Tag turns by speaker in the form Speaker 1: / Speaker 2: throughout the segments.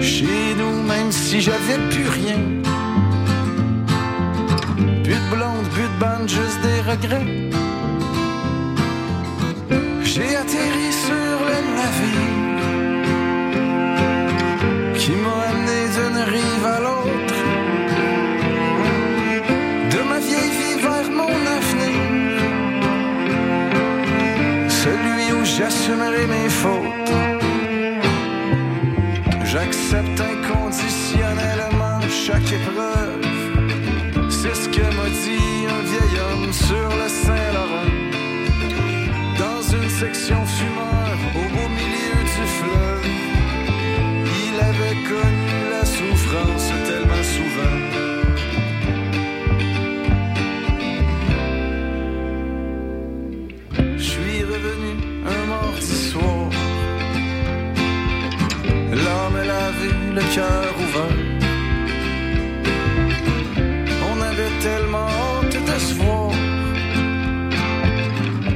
Speaker 1: Chez nous, même si j'avais plus rien. Plus de blonde, plus de bande, juste des regrets. J'ai atterri sur le navire qui m'a amené d'une rive à l'autre, de ma vieille vie vers mon avenir, celui où j'assumerai mes fautes. J'accepte inconditionnellement chaque épreuve, c'est ce que m'a dit un vieil homme sur le Saint-Laurent. Section cœur. On avait tellement hâte de se voir.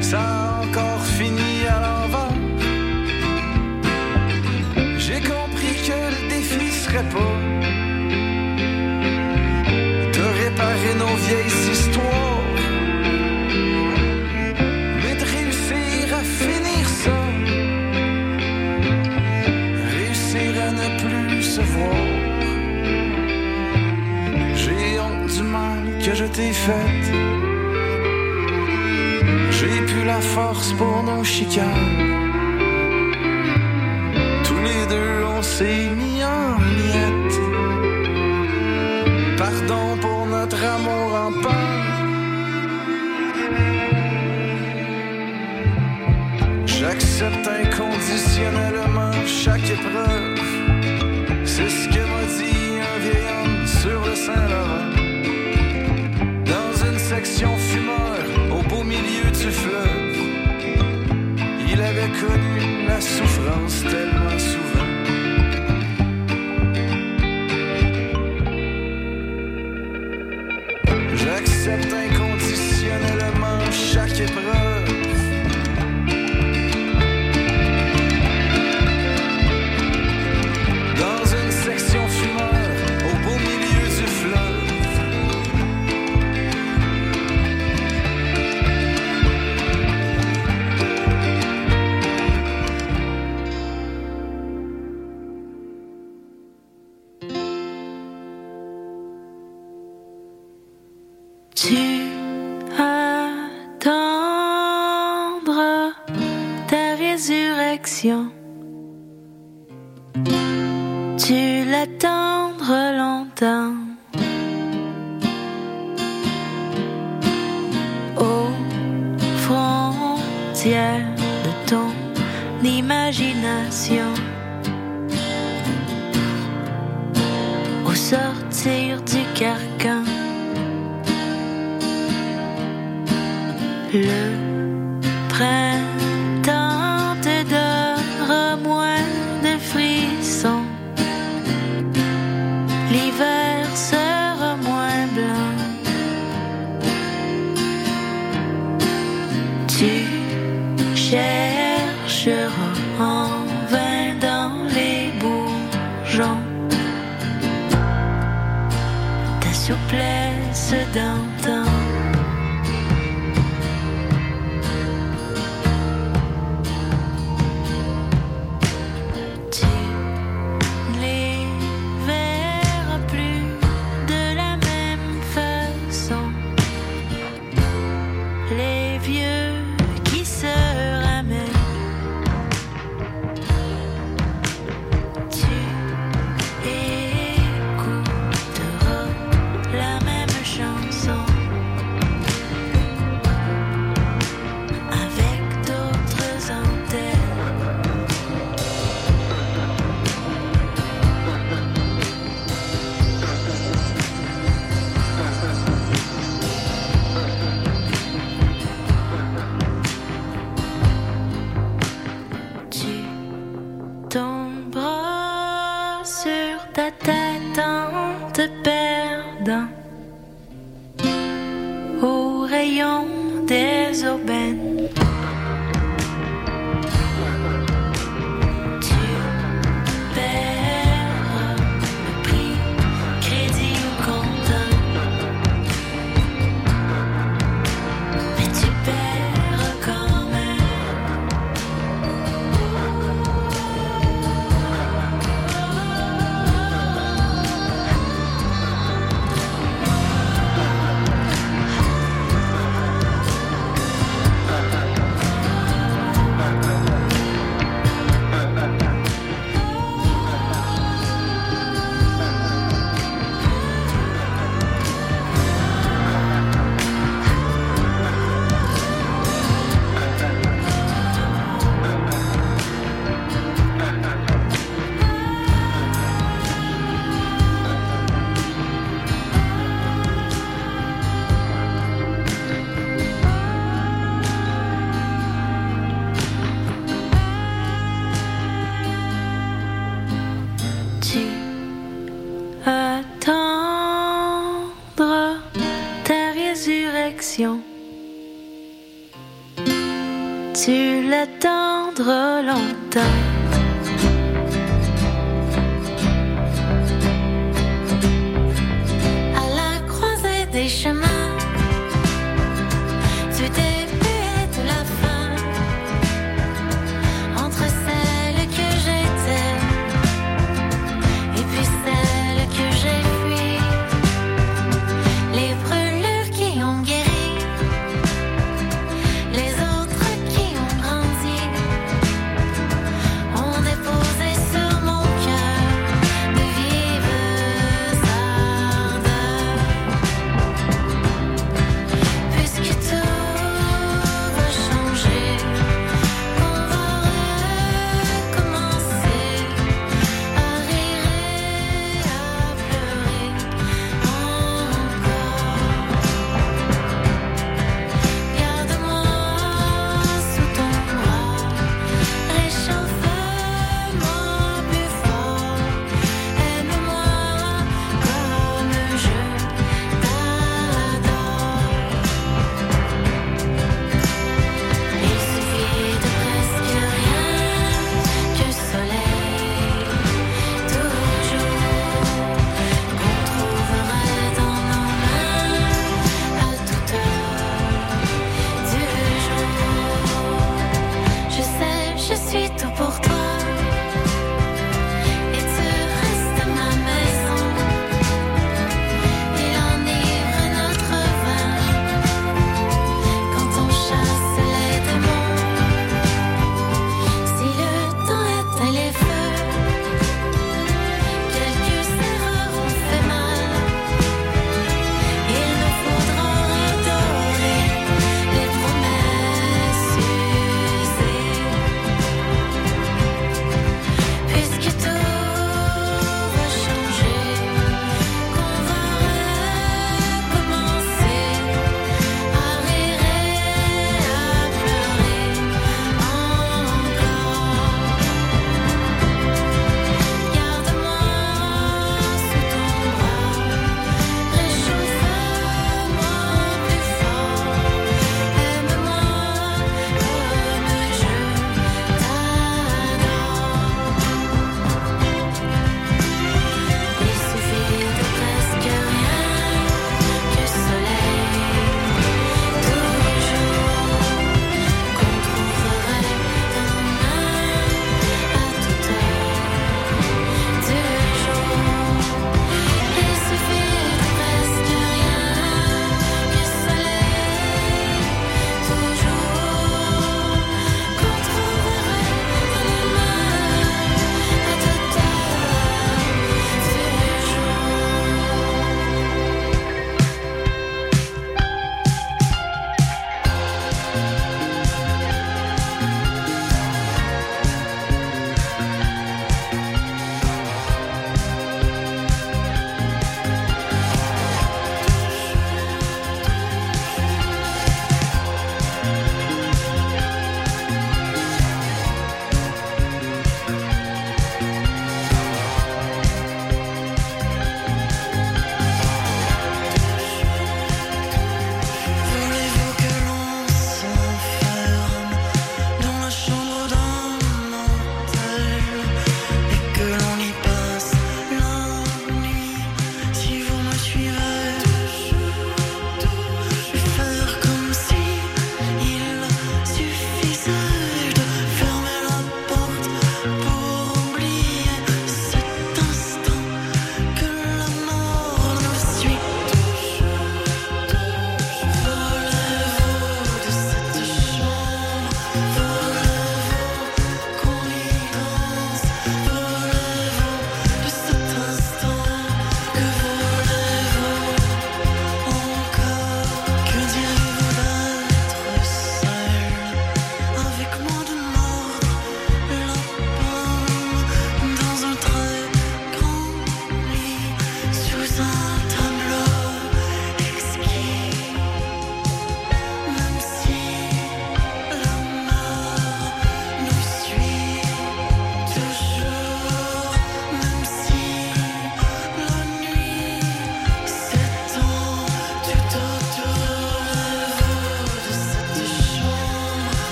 Speaker 1: Ça a encore fini à l'envers. J'ai compris que le défi serait pas de réparer nos vieilles que je t'ai fait. J'ai plus la force pour nos chicanes. Tous les deux, on s'est mis en miettes. Pardon pour notre amour en panne. J'accepte inconditionnellement chaque épreuve. C'est ce que m'a dit un vieil homme sur le Saint-Laurent. Connu la souffrance tellement souvent. J'accepte
Speaker 2: sortir du carcan. Le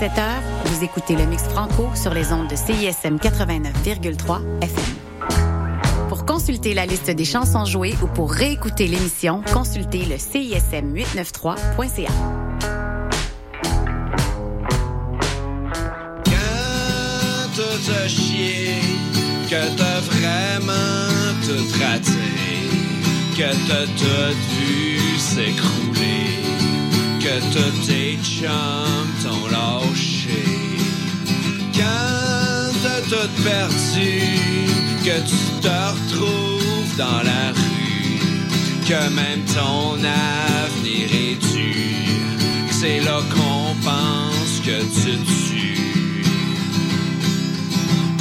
Speaker 2: 17h, vous écoutez le Mix Franco sur les ondes de CISM 89,3 FM. Pour consulter la liste des chansons jouées ou pour réécouter l'émission, consultez le CISM 893.ca.
Speaker 3: Quand a chié, que t'as vraiment tout raté, que t'as tout vu s'écrouler, que tous tes chums t'ont lâché. Quand t'as tout perdu, que tu te retrouves dans la rue, que même ton avenir est dur, c'est là qu'on pense que tu tues.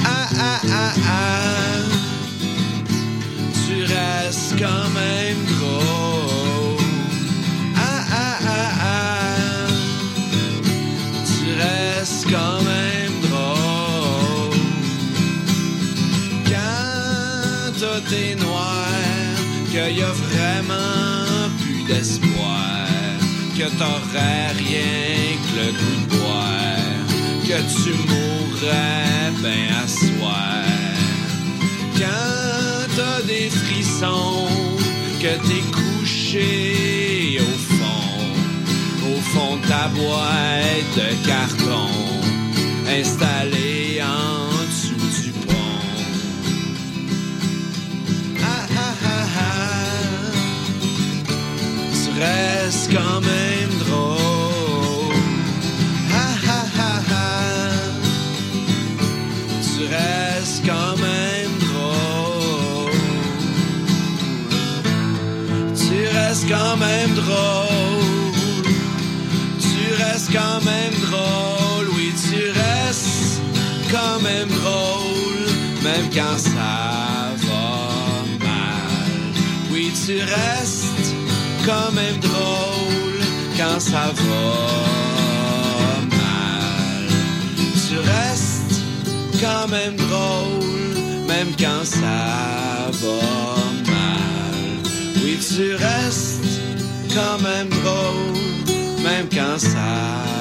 Speaker 3: Ah ah ah ah, tu restes quand même drôle. Est noir, qu'il y a vraiment plus d'espoir, que t'aurais rien que le goût de boire, que tu mourrais ben à soir. Quand t'as des frissons, que t'es couché au fond, au fond de ta boîte de carton, installée tu restes quand même drôle. Ah ah ah ah, tu restes quand même drôle. Tu restes quand même drôle. Tu restes quand même drôle. Oui, tu restes quand même drôle. Même quand ça va mal. Oui, tu restes quand même drôle. Quand ça va mal. Tu restes quand même drôle. Même quand ça va mal. Oui, tu restes quand même drôle, même quand ça va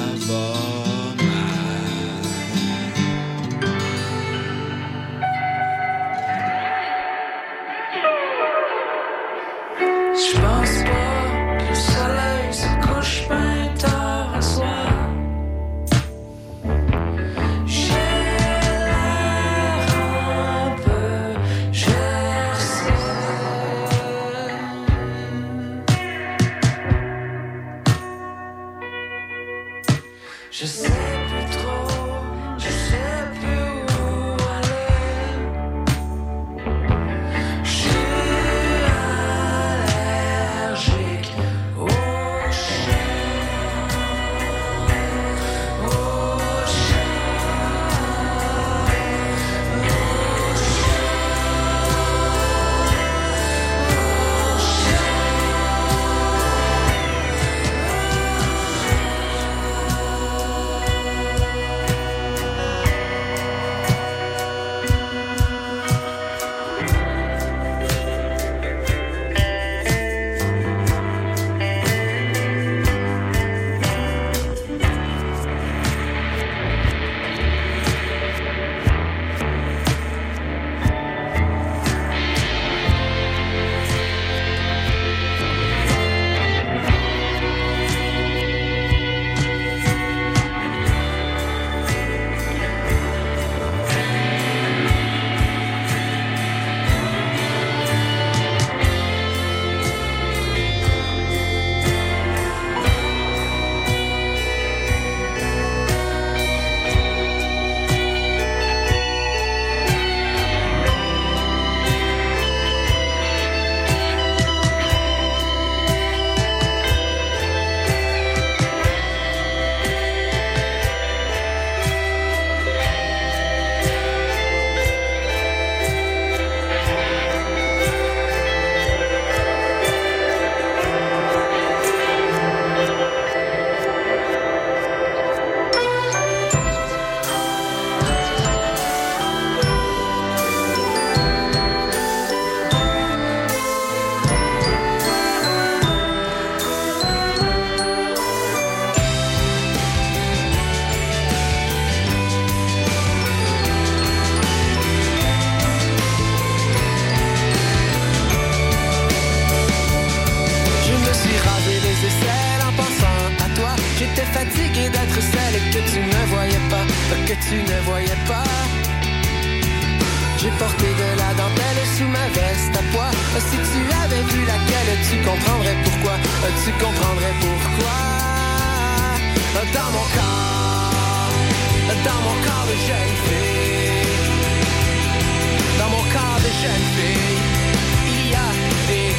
Speaker 4: Dans mon car de Genfé, il y a des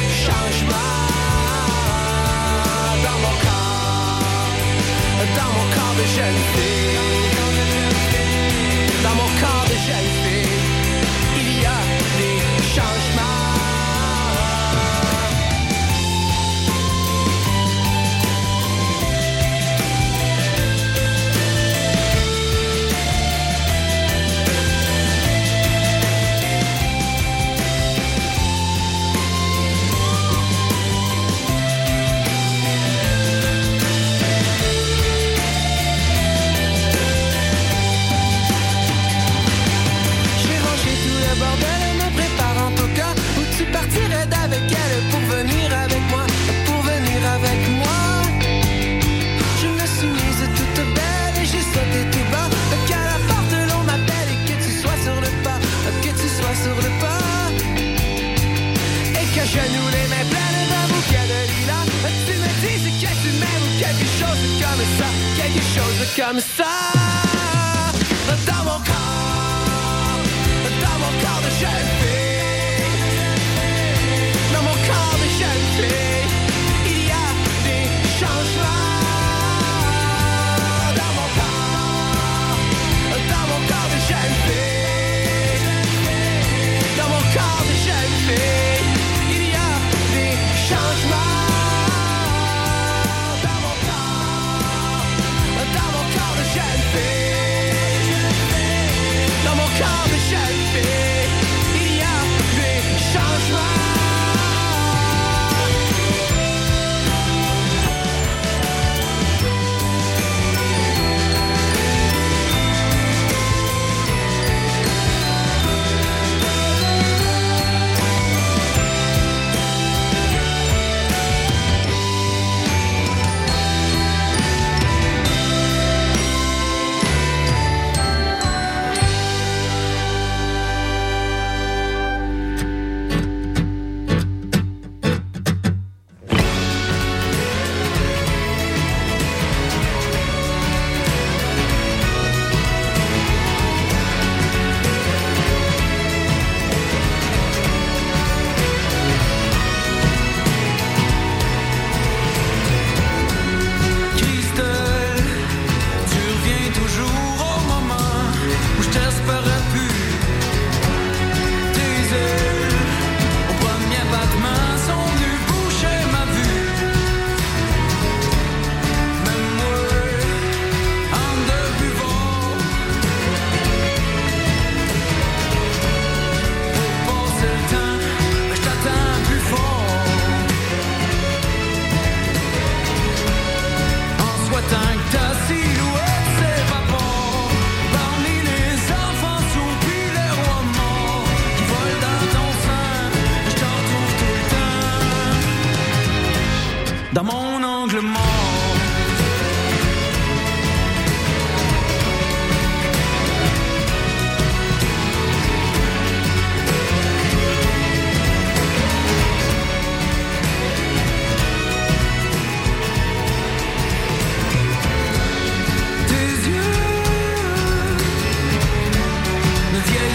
Speaker 4: dans mon de Dans mon de il y a des changements.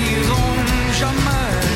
Speaker 4: n'iront jamais.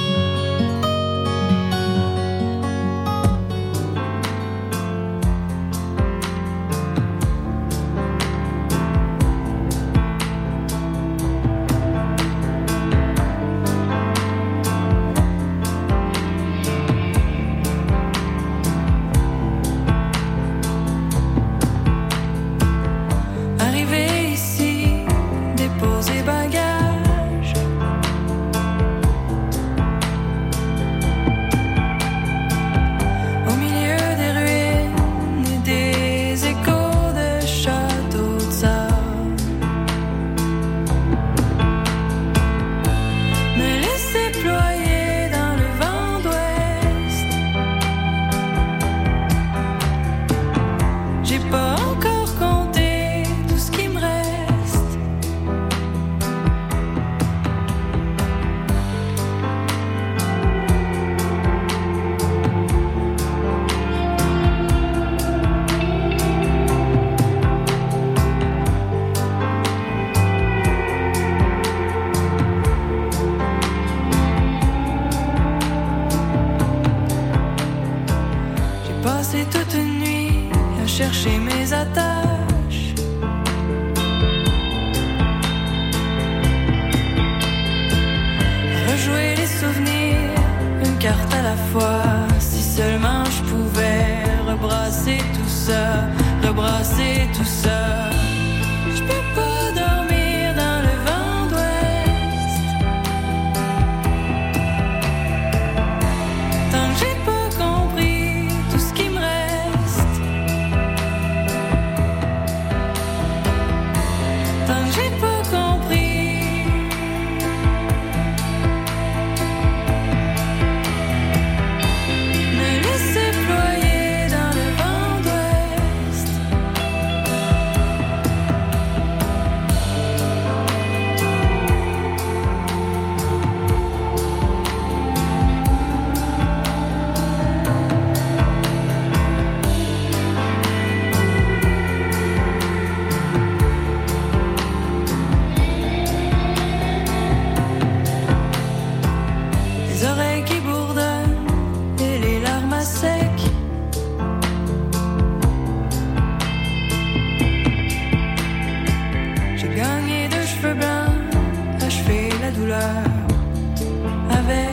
Speaker 5: avec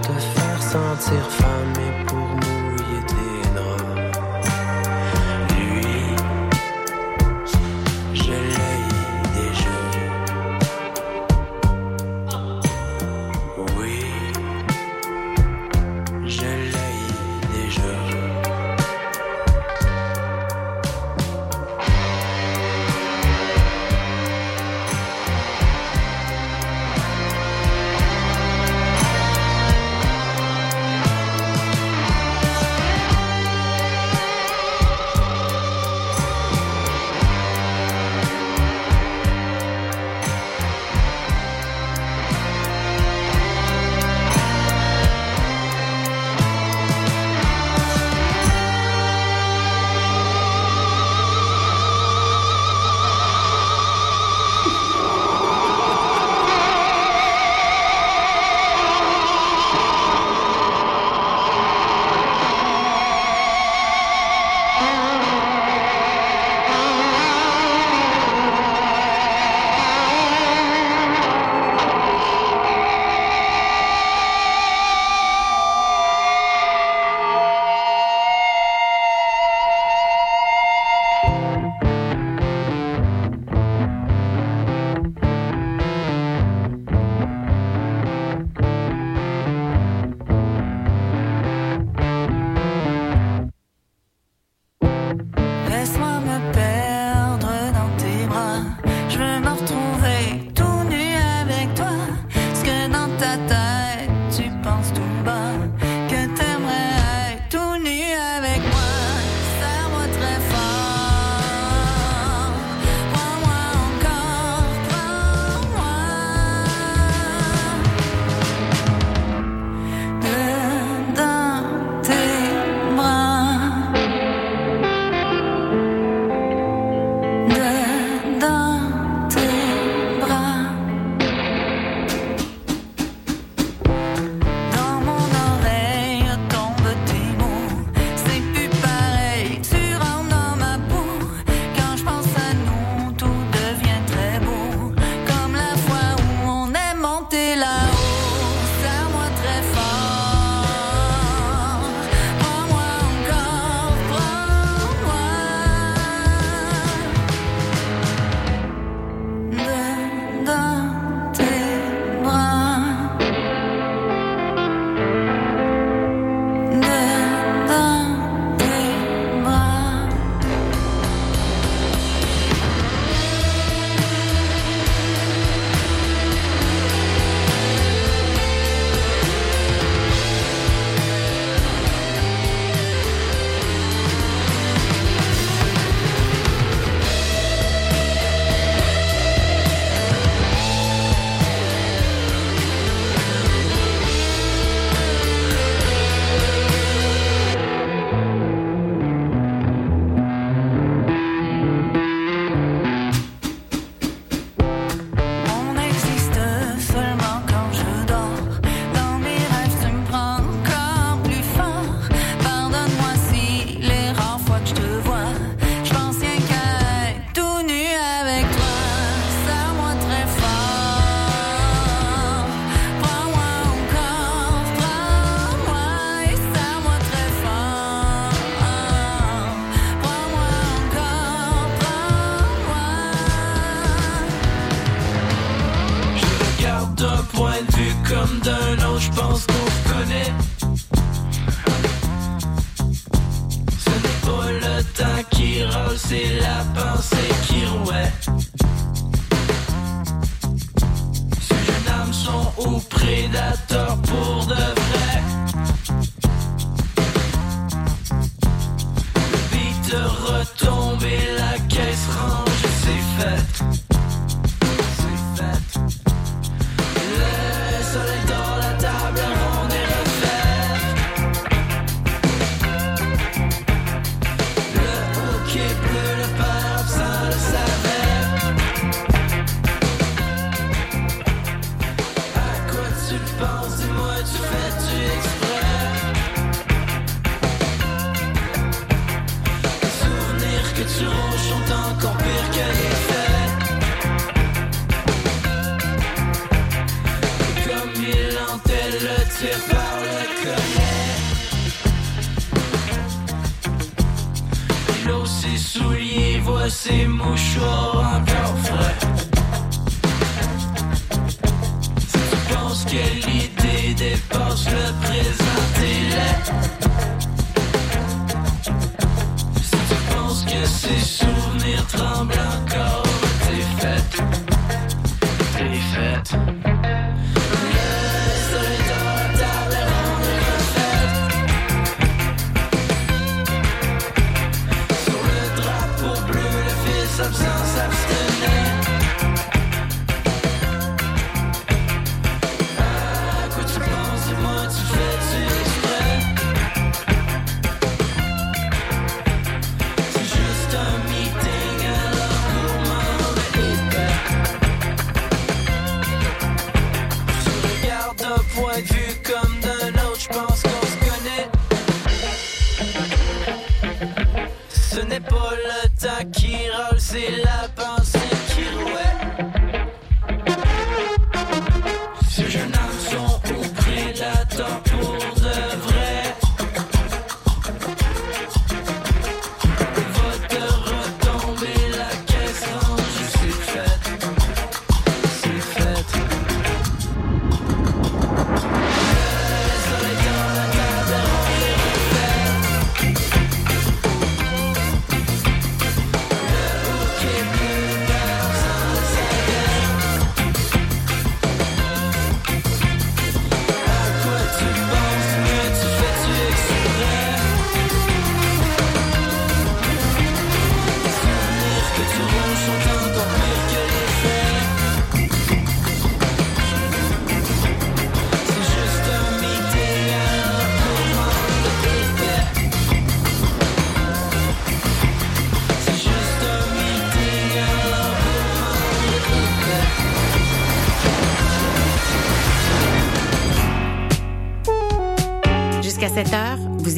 Speaker 6: te
Speaker 3: faire sentir femme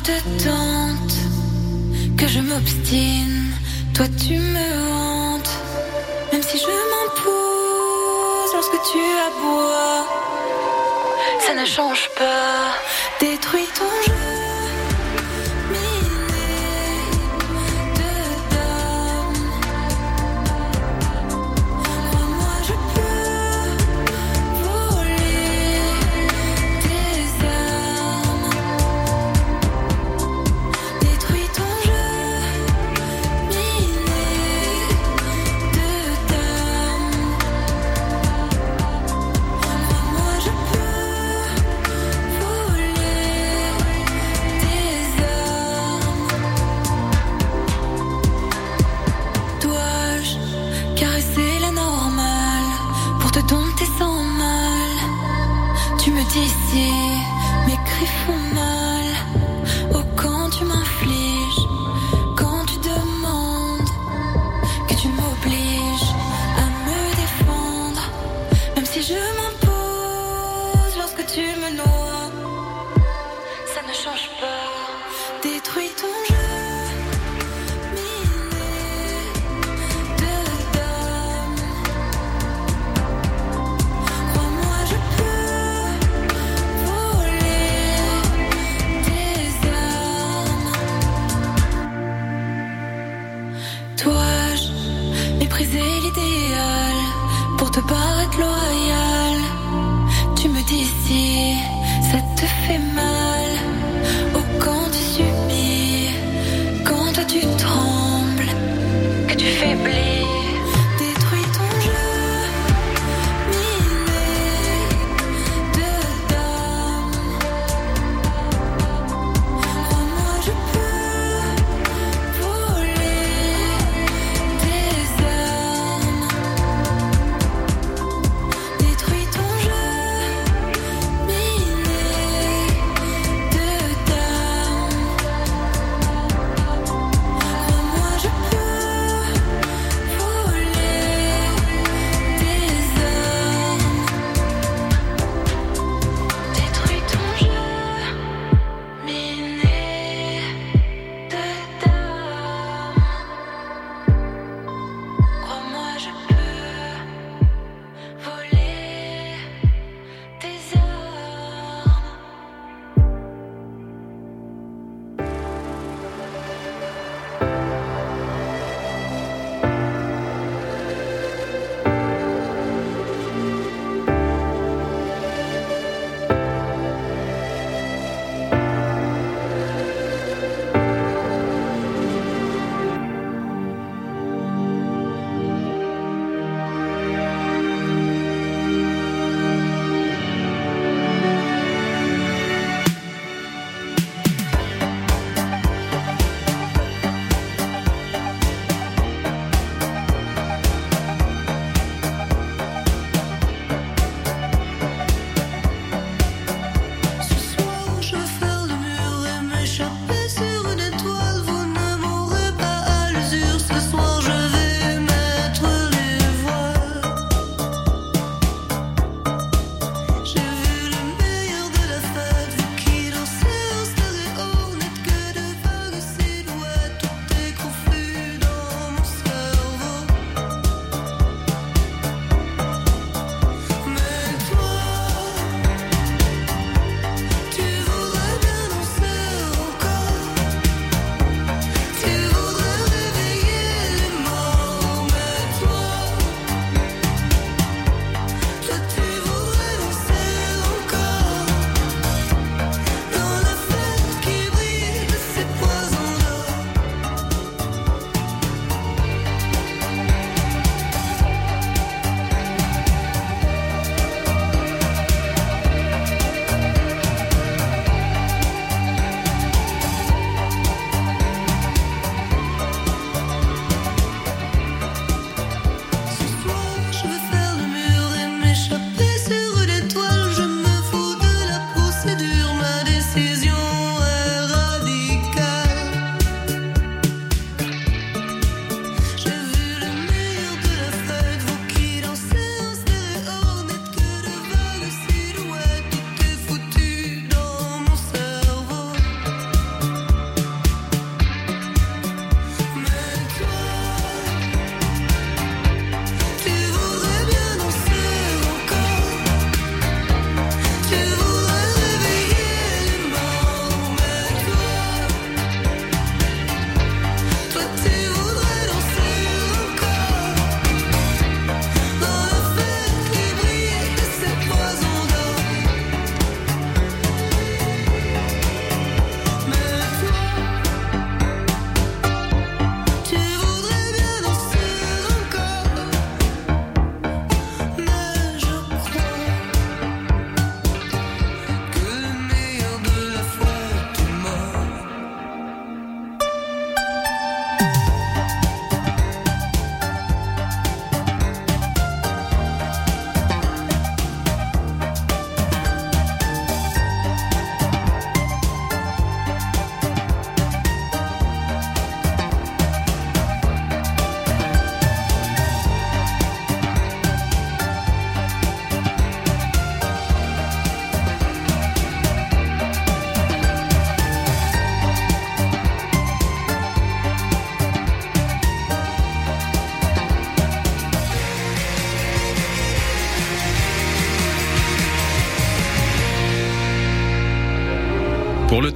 Speaker 2: te tente, que je m'obstine, toi tu me hantes. Même si je m'impose lorsque tu aboies, ça ne change pas. Détruis ton jeu.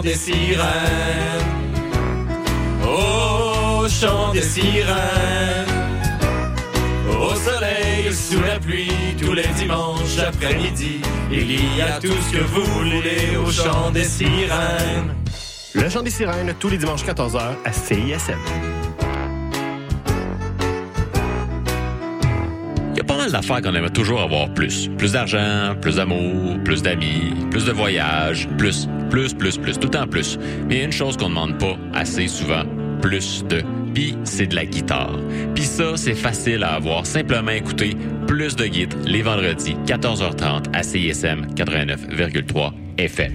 Speaker 3: Chant des sirènes, au chant des sirènes, au soleil, sous la pluie, tous les dimanches après-midi, il y a tout ce que vous voulez au chant des sirènes.
Speaker 7: Le chant des sirènes, tous les dimanches 14h à CISM.
Speaker 8: Il y a pas mal d'affaires qu'on aimerait toujours avoir plus. Plus d'argent, plus d'amour, plus d'amis, plus de voyages, plus, plus, plus, plus, tout le temps plus. Mais une chose qu'on ne demande pas assez souvent, plus de. Puis c'est de la guitare. Puis ça, c'est facile à avoir. Simplement écouter plus de guides les vendredis, 14h30 à CISM 89,3 FM.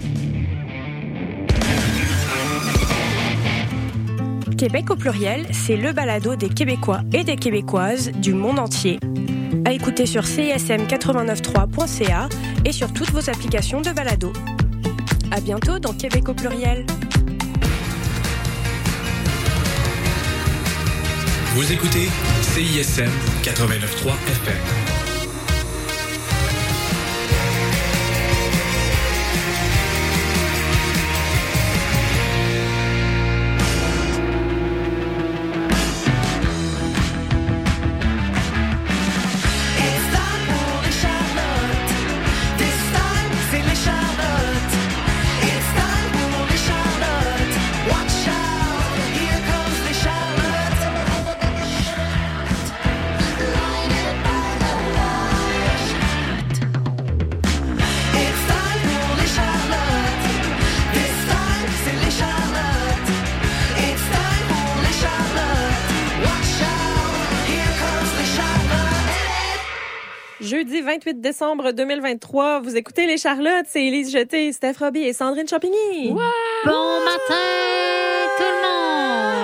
Speaker 9: Québec au pluriel, c'est le balado des Québécois et des Québécoises du monde entier. À écouter sur cism893.ca et sur toutes vos applications de balado. À bientôt dans Québec au pluriel.
Speaker 10: Vous écoutez CISM 89.3 FM.
Speaker 11: 28 décembre 2023, vous écoutez Les Charlottes, c'est Élise Jeté, Steph Robbie et Sandrine Champigny.
Speaker 2: Bon matin!